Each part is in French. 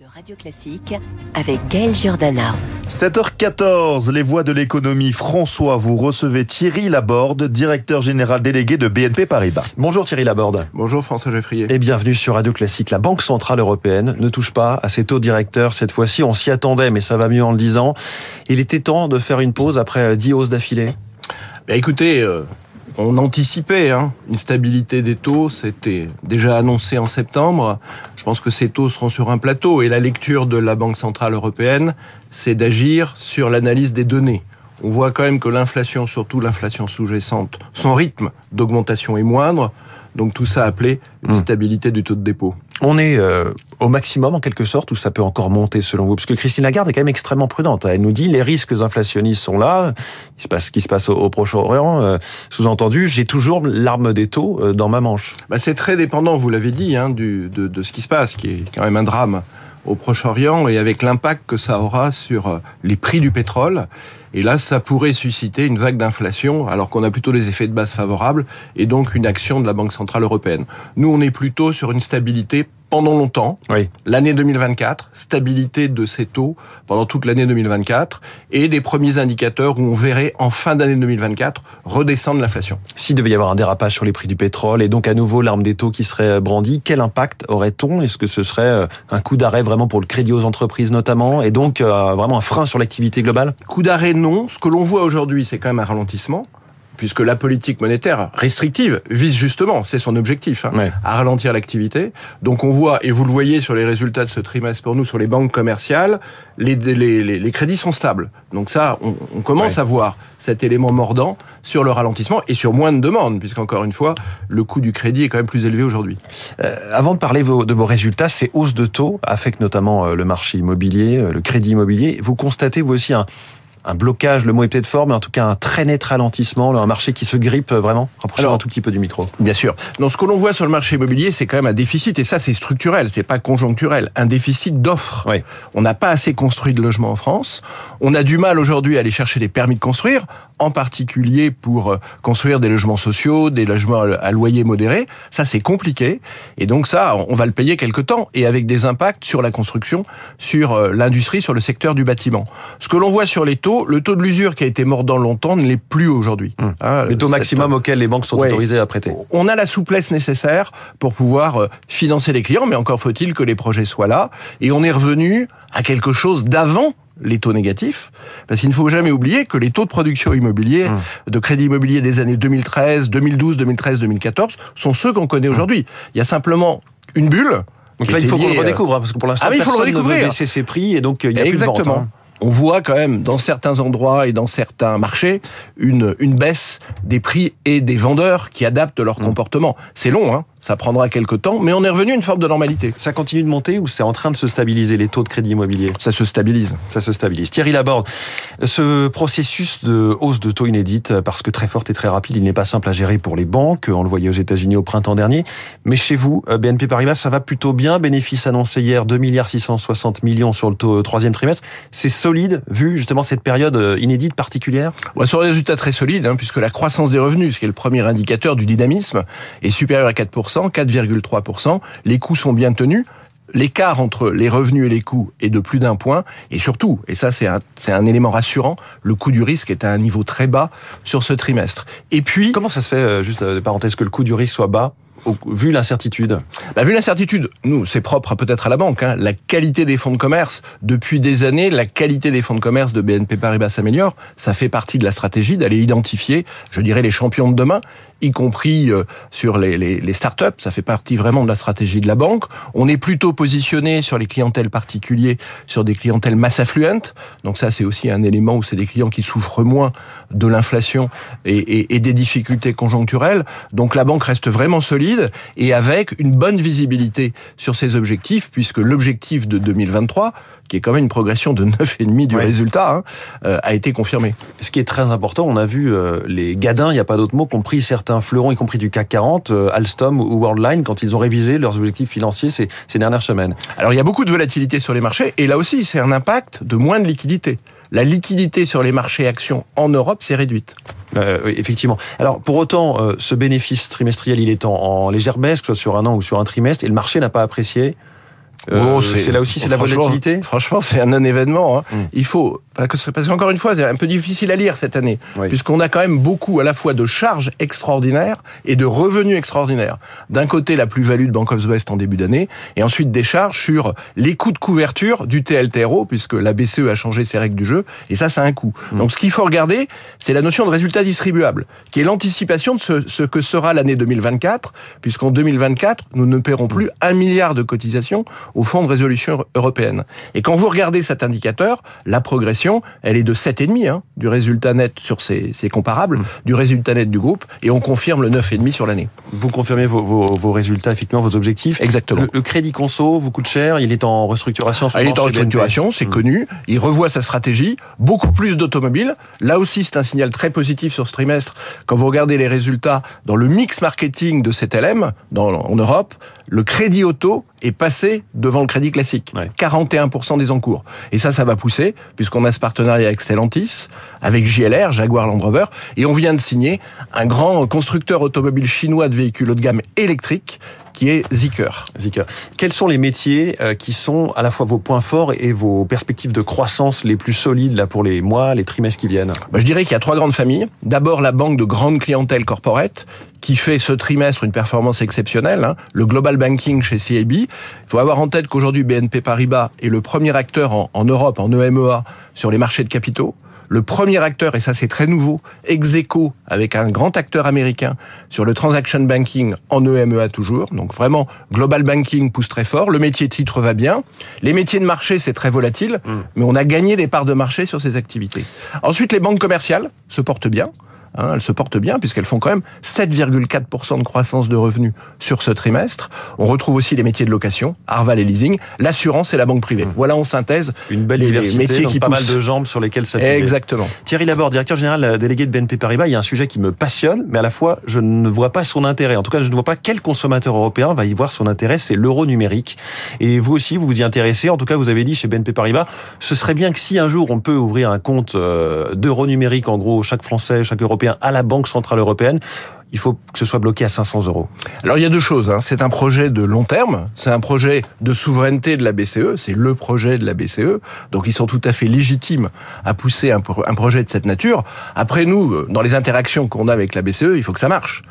de Radio Classique avec Gaël Giordana. 7h14, les voix de l'économie. François, vous recevez Thierry Laborde, directeur général délégué de BNP Paribas. Bonjour Thierry Laborde. Bonjour François Geffrier. Et bienvenue sur Radio Classique. La Banque Centrale Européenne ne touche pas à ses taux directeurs cette fois-ci. On s'y attendait, mais ça va mieux en le disant. Il était temps de faire une pause après 10 hausses d'affilée. Bah écoutez, euh, on anticipait hein, une stabilité des taux, c'était déjà annoncé en septembre. Je pense que ces taux seront sur un plateau et la lecture de la Banque Centrale Européenne, c'est d'agir sur l'analyse des données. On voit quand même que l'inflation, surtout l'inflation sous-jacente, son rythme d'augmentation est moindre. Donc tout ça appelé une stabilité du taux de dépôt. On est euh, au maximum en quelque sorte ou ça peut encore monter selon vous? Parce que Christine Lagarde est quand même extrêmement prudente. Elle nous dit les risques inflationnistes sont là. Il se passe ce qui se passe au, Proche-Orient. Euh, Sous-entendu, j'ai toujours l'arme des taux euh, dans ma manche. Bah, c'est très dépendant, vous l'avez dit, hein, de, de ce qui se passe, qui est quand même un drame au Proche-Orient et avec l'impact que ça aura sur euh, les prix du pétrole. Et là, ça pourrait susciter une vague d'inflation, alors qu'on a plutôt des effets de base favorables, et donc une action de la Banque Centrale Européenne. Nous, on est plutôt sur une stabilité pendant longtemps. Oui. L'année 2024, stabilité de ces taux pendant toute l'année 2024, et des premiers indicateurs où on verrait en fin d'année 2024 redescendre l'inflation. S'il devait y avoir un dérapage sur les prix du pétrole et donc à nouveau l'arme des taux qui serait brandie, quel impact aurait-on? Est-ce que ce serait euh, un coup d'arrêt vraiment pour le crédit aux entreprises notamment et donc euh, vraiment un frein sur l'activité globale? Coup d'arrêt, non. Ce que l'on voit aujourd'hui, c'est quand même un ralentissement puisque la politique monétaire restrictive vise justement, c'est son objectif, hein, Ouais. à ralentir l'activité. Donc on voit, et vous le voyez sur les résultats de ce trimestre pour nous, sur les banques commerciales, les, les, les, les crédits sont stables. Donc ça, on, on commence Ouais. à voir cet élément mordant sur le ralentissement et sur moins de demandes, puisqu'encore une fois, le coût du crédit est quand même plus élevé aujourd'hui. Euh, Avant de parler vos- de vos résultats, ces hausses de taux affectent notamment euh, le marché immobilier, euh, le crédit immobilier. Vous constatez vous aussi un, un blocage, le mot est peut-être fort, mais en tout cas un très net ralentissement, un marché qui se grippe euh, vraiment Rapprochez Alors- un tout petit peu du micro. Bien sûr. Donc ce que l'on voit sur le marché immobilier, c'est quand même un déficit, et ça c'est structurel, c'est pas conjoncturel, un déficit d'offres. Oui. On n'a pas assez construit de logements en France. On a du mal aujourd'hui à aller chercher des permis de construire, en particulier pour euh, construire des logements sociaux, des logements à loyer modéré. Ça c'est compliqué, et donc ça on va le payer quelque temps, et avec des impacts sur la construction, sur euh, l'industrie, sur le secteur du bâtiment. Ce que l'on voit sur les taux, le taux de l'usure qui a été mordant longtemps ne l'est plus aujourd'hui. Hein, Les taux maximum auxquels les banques sont Ouais. autorisées à prêter. on a la souplesse nécessaire pour pouvoir euh, financer les clients, mais encore faut-il que les projets soient là. Et on est revenu à quelque chose d'avant les taux négatifs, parce qu'il ne faut jamais oublier que les taux de production immobilier, Mmh. de crédit immobilier des années 2013, 2012, 2013, 2014, sont ceux qu'on connaît aujourd'hui. Il y a simplement une bulle. Mmh. Donc là, il faut qu'on le euh, redécouvre, hein, parce que pour l'instant, Ah oui, il faut le personne ne veut redécouvrir. baisser ses prix, et donc euh, il n'y a plus de Exactement. vente. hein. On voit quand même dans certains endroits et dans certains marchés une, une baisse des prix et des vendeurs qui adaptent leur Mmh. comportement. C'est long, hein ça prendra quelques temps, mais on est revenu à une forme de normalité. Ça continue de monter ou c'est en train de se stabiliser les taux de crédit immobilier? Ça se stabilise. Ça se stabilise. Thierry Laborde, ce processus de hausse de taux inédite, parce que très forte et très rapide, il n'est pas simple à gérer pour les banques. On le voyait aux États-Unis au printemps dernier. Mais chez vous, euh, BNP Paribas, ça va plutôt bien. Bénéfice annoncé hier, 2 milliards 660 millions sur le taux euh, troisième trimestre. C'est solide, vu justement cette période euh, inédite particulière? On va sur des résultats très solides, hein, puisque la croissance des revenus, ce qui est le premier indicateur du dynamisme, est supérieure à 4%, 4,3%. Les coûts sont bien tenus. L'écart entre les revenus et les coûts est de plus d'un point. Et surtout, et ça c'est un, élément rassurant, le coût du risque est à un niveau très bas sur ce trimestre. Et puis, Comment ça se fait, euh, juste euh, parenthèse, que le coût du risque soit bas, vu l'incertitude? Bah, vu l'incertitude, nous, c'est propre à- peut-être à la banque. Hein, la qualité des fonds de commerce, depuis des années, la qualité des fonds de commerce de BNP Paribas s'améliore. Ça fait partie de la stratégie d'aller identifier, je dirais, les champions de demain, y compris euh, sur les, les, les startups. Ça fait partie vraiment de la stratégie de la banque. On est plutôt positionné sur les clientèles particuliers, sur des clientèles mass affluentes. Donc ça, c'est aussi un élément où c'est des clients qui souffrent moins de l'inflation et, et, et des difficultés conjoncturelles. Donc la banque reste vraiment solide et avec une bonne visibilité sur ses objectifs, puisque l'objectif de 2023, qui est quand même une progression de 9,5 du Ouais. résultat, hein, euh, a été confirmé. Ce qui est très important, on a vu euh, les gadins, il n'y a pas d'autre mot, compris certains fleurons, y compris du CAC 40, euh, Alstom ou Worldline, quand ils ont révisé leurs objectifs financiers ces, ces dernières semaines. Alors il y a beaucoup de volatilité sur les marchés, et là aussi c'est un impact de moins de liquidité. La liquidité sur les marchés actions en Europe s'est réduite. Euh, oui, effectivement. Alors, pour autant, euh, ce bénéfice trimestriel, il est en, en légère baisse, que ce soit sur un an ou sur un trimestre, et le marché n'a pas apprécié Euh, Oh, c'est là aussi, c'est la volatilité Franchement, c'est un non-événement. hein. Mm. Il faut parce que- parce qu'encore une fois, c'est un peu difficile à lire cette année, Oui. puisqu'on a quand même beaucoup à la fois de charges extraordinaires et de revenus extraordinaires. D'un côté, la plus-value de Bank of the West en début d'année, et ensuite des charges sur les coûts de couverture du TLTRO, puisque la BCE a changé ses règles du jeu, et ça, c'est un coût. Donc, ce qu'il faut regarder, c'est la notion de résultat distribuable, qui est l'anticipation de ce, ce que sera l'année 2024, puisqu'en 2024, nous ne paierons plus un milliard de cotisations au Fonds de résolution européenne. Et quand vous regardez cet indicateur, la progression, elle est de 7,5 hein, du résultat net sur ces, ces comparables, du résultat net du groupe, et on confirme le 9,5 sur l'année. Vous confirmez vos, vos- vos résultats, effectivement, vos objectifs. Exactement. Le, le crédit conso vous coûte cher, il est en restructuration. Ah, il est en restructuration, c'est connu. Il revoit sa stratégie, beaucoup plus d'automobiles. Là aussi, c'est un signal très positif sur ce trimestre. Quand vous regardez les résultats dans le mix marketing de cet LM dans, en Europe, le crédit auto est passé devant le crédit classique. Ouais. 41% des encours. Et ça, ça va pousser, puisqu'on a ce partenariat avec Stellantis, avec JLR, Jaguar Land Rover, et on vient de signer un grand constructeur automobile chinois de véhicules haut de gamme électriques, qui est Zeekr. Zika. Quels sont les métiers euh, qui sont à la fois vos points forts et vos perspectives de croissance les plus solides là pour les mois, les trimestres qui viennent? Bah, je dirais qu'il y a trois grandes familles. D'abord, la banque de grande clientèle corporate, qui fait ce trimestre une performance exceptionnelle. hein. Le global banking chez CIB. Il faut avoir en tête qu'aujourd'hui, BNP Paribas est le premier acteur en, en Europe, en EMEA, sur les marchés de capitaux. Le premier acteur, et ça c'est très nouveau, ex aequo, avec un grand acteur américain sur le transaction banking en EMEA toujours. Donc vraiment, global banking pousse très fort. Le métier titre va bien. Les métiers de marché, c'est très volatile, mais on a gagné des parts de marché sur ces activités. Ensuite, les banques commerciales se portent bien. Hein, elles se portent bien puisqu'elles font quand même 7,4% de croissance de revenus sur ce trimestre. On retrouve aussi les métiers de location, Arval et leasing, l'assurance et la banque privée. Voilà en synthèse Une belle les- diversité, métiers donc qui pas mal de jambes sur lesquelles s'appuyer. Exactement. Thierry Laborde, directeur général euh, délégué de BNP Paribas, il y a un sujet qui me passionne, mais à la fois je ne vois pas son intérêt. En tout cas, je ne vois pas quel consommateur européen va y voir son intérêt, c'est l'euro numérique. Et vous aussi, vous vous y intéressez. En tout cas, vous avez dit chez BNP Paribas, ce serait bien que si un jour on peut ouvrir un compte euh, d'euro numérique, en gros, chaque Français, chaque Européen, à la Banque Centrale Européenne, il faut que ce soit bloqué à 500 euros. Alors il y a deux choses. hein. C'est un projet de long terme, c'est un projet de souveraineté de la BCE, c'est le projet de la BCE. Donc ils sont tout à fait légitimes à pousser un, un projet de cette nature. Après nous, euh, dans les interactions qu'on a avec la BCE, il faut que ça marche.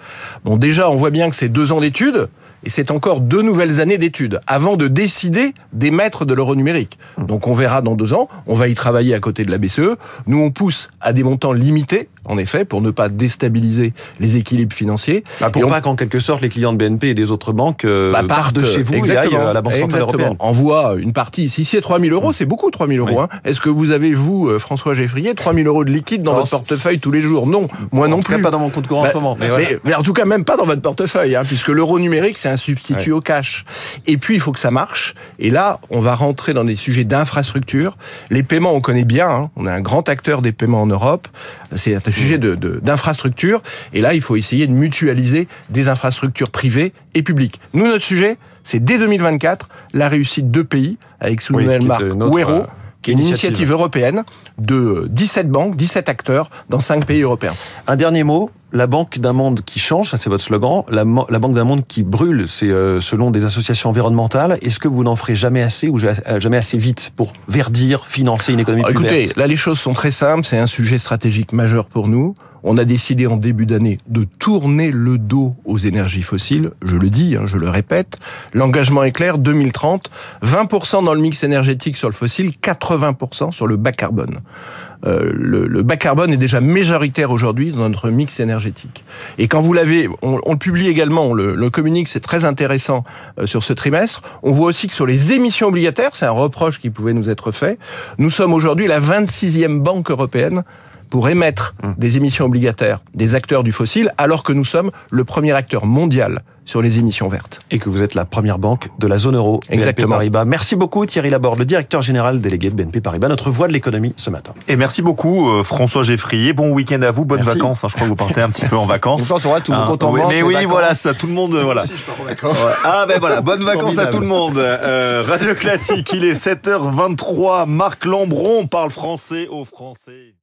Bon déjà, on voit bien que c'est deux ans d'études. Et c'est encore deux nouvelles années d'études avant de décider d'émettre de l'euro numérique. Donc on verra dans deux ans, on va y travailler à côté de la BCE. Nous, on pousse à des montants limités, en effet, pour ne pas déstabiliser les équilibres financiers. Bah, pour Et on- pas qu'en quelque sorte les clients de BNP et des autres banques euh, bah, partent de chez vous exactement, et aillent à la Banque Centrale exactement. Européenne. Envoie une partie. Si c'est 3 000 euros, c'est beaucoup 3 000 euros. Oui. Hein. Est-ce que vous avez, vous, euh, François Geffrier, 3 000 euros de liquide dans votre portefeuille tous les jours? Non, moi En non plus. pas dans mon compte courant en Bah, ce moment. Mais mais, voilà. mais en tout cas, même pas dans votre portefeuille, hein, puisque l'euro numérique, c'est un substitut au cash. Et puis, il faut que ça marche. Et là, on va rentrer dans des sujets d'infrastructure. Les paiements, on connaît bien. hein. On est un grand acteur des paiements en Europe. C'est un sujet de- de- d'infrastructure. et là, il faut essayer de mutualiser des infrastructures privées et publiques. Nous, notre sujet, c'est dès 2024, la réussite de pays avec sous Oui, nouvelle marque Wero, qui est une initiative. initiative européenne de 17 banques, 17 acteurs dans 5 pays européens. Un dernier mot, la banque d'un monde qui change, ça c'est votre slogan, la, banque d'un monde qui brûle, c'est euh, selon des associations environnementales. Est-ce que vous n'en ferez jamais assez ou euh, jamais assez vite pour verdir, financer une économie Ah, plus Écoutez, verte? là les choses sont très simples, c'est un sujet stratégique majeur pour nous. On a décidé en début d'année de tourner le dos aux énergies fossiles, je le dis, hein, je le répète. L'engagement est clair, 2030, 20% dans le mix énergétique sur le fossile, 80% sur le bas carbone. Euh, le, le bas carbone est déjà majoritaire aujourd'hui dans notre mix énergétique. Et quand vous l'avez, on, on le publie également, on le, communique, c'est très intéressant euh, sur ce trimestre. On voit aussi que sur les émissions obligataires, c'est un reproche qui pouvait nous être fait, nous sommes aujourd'hui la 26e banque européenne pour émettre des émissions obligataires des acteurs du fossile, alors que nous sommes le premier acteur mondial sur les émissions vertes. et que vous êtes la première banque de la zone euro. BNP Exactement. Paribas. Merci beaucoup Thierry Laborde, le directeur général délégué de BNP Paribas, notre voix de l'économie ce matin. Et merci beaucoup euh, François Geffrier. Bon week-end à vous, bonnes Merci. vacances. hein. Je crois que vous partez un petit peu en vacances. Aura tout le Hein, compte en oui, mais oui, vacances. voilà, ça, tout le monde, euh, voilà. Ah ben voilà, bonnes vacances à tout le monde. Euh, Radio Classique, il est 7h23. Marc Lambron parle français aux Français.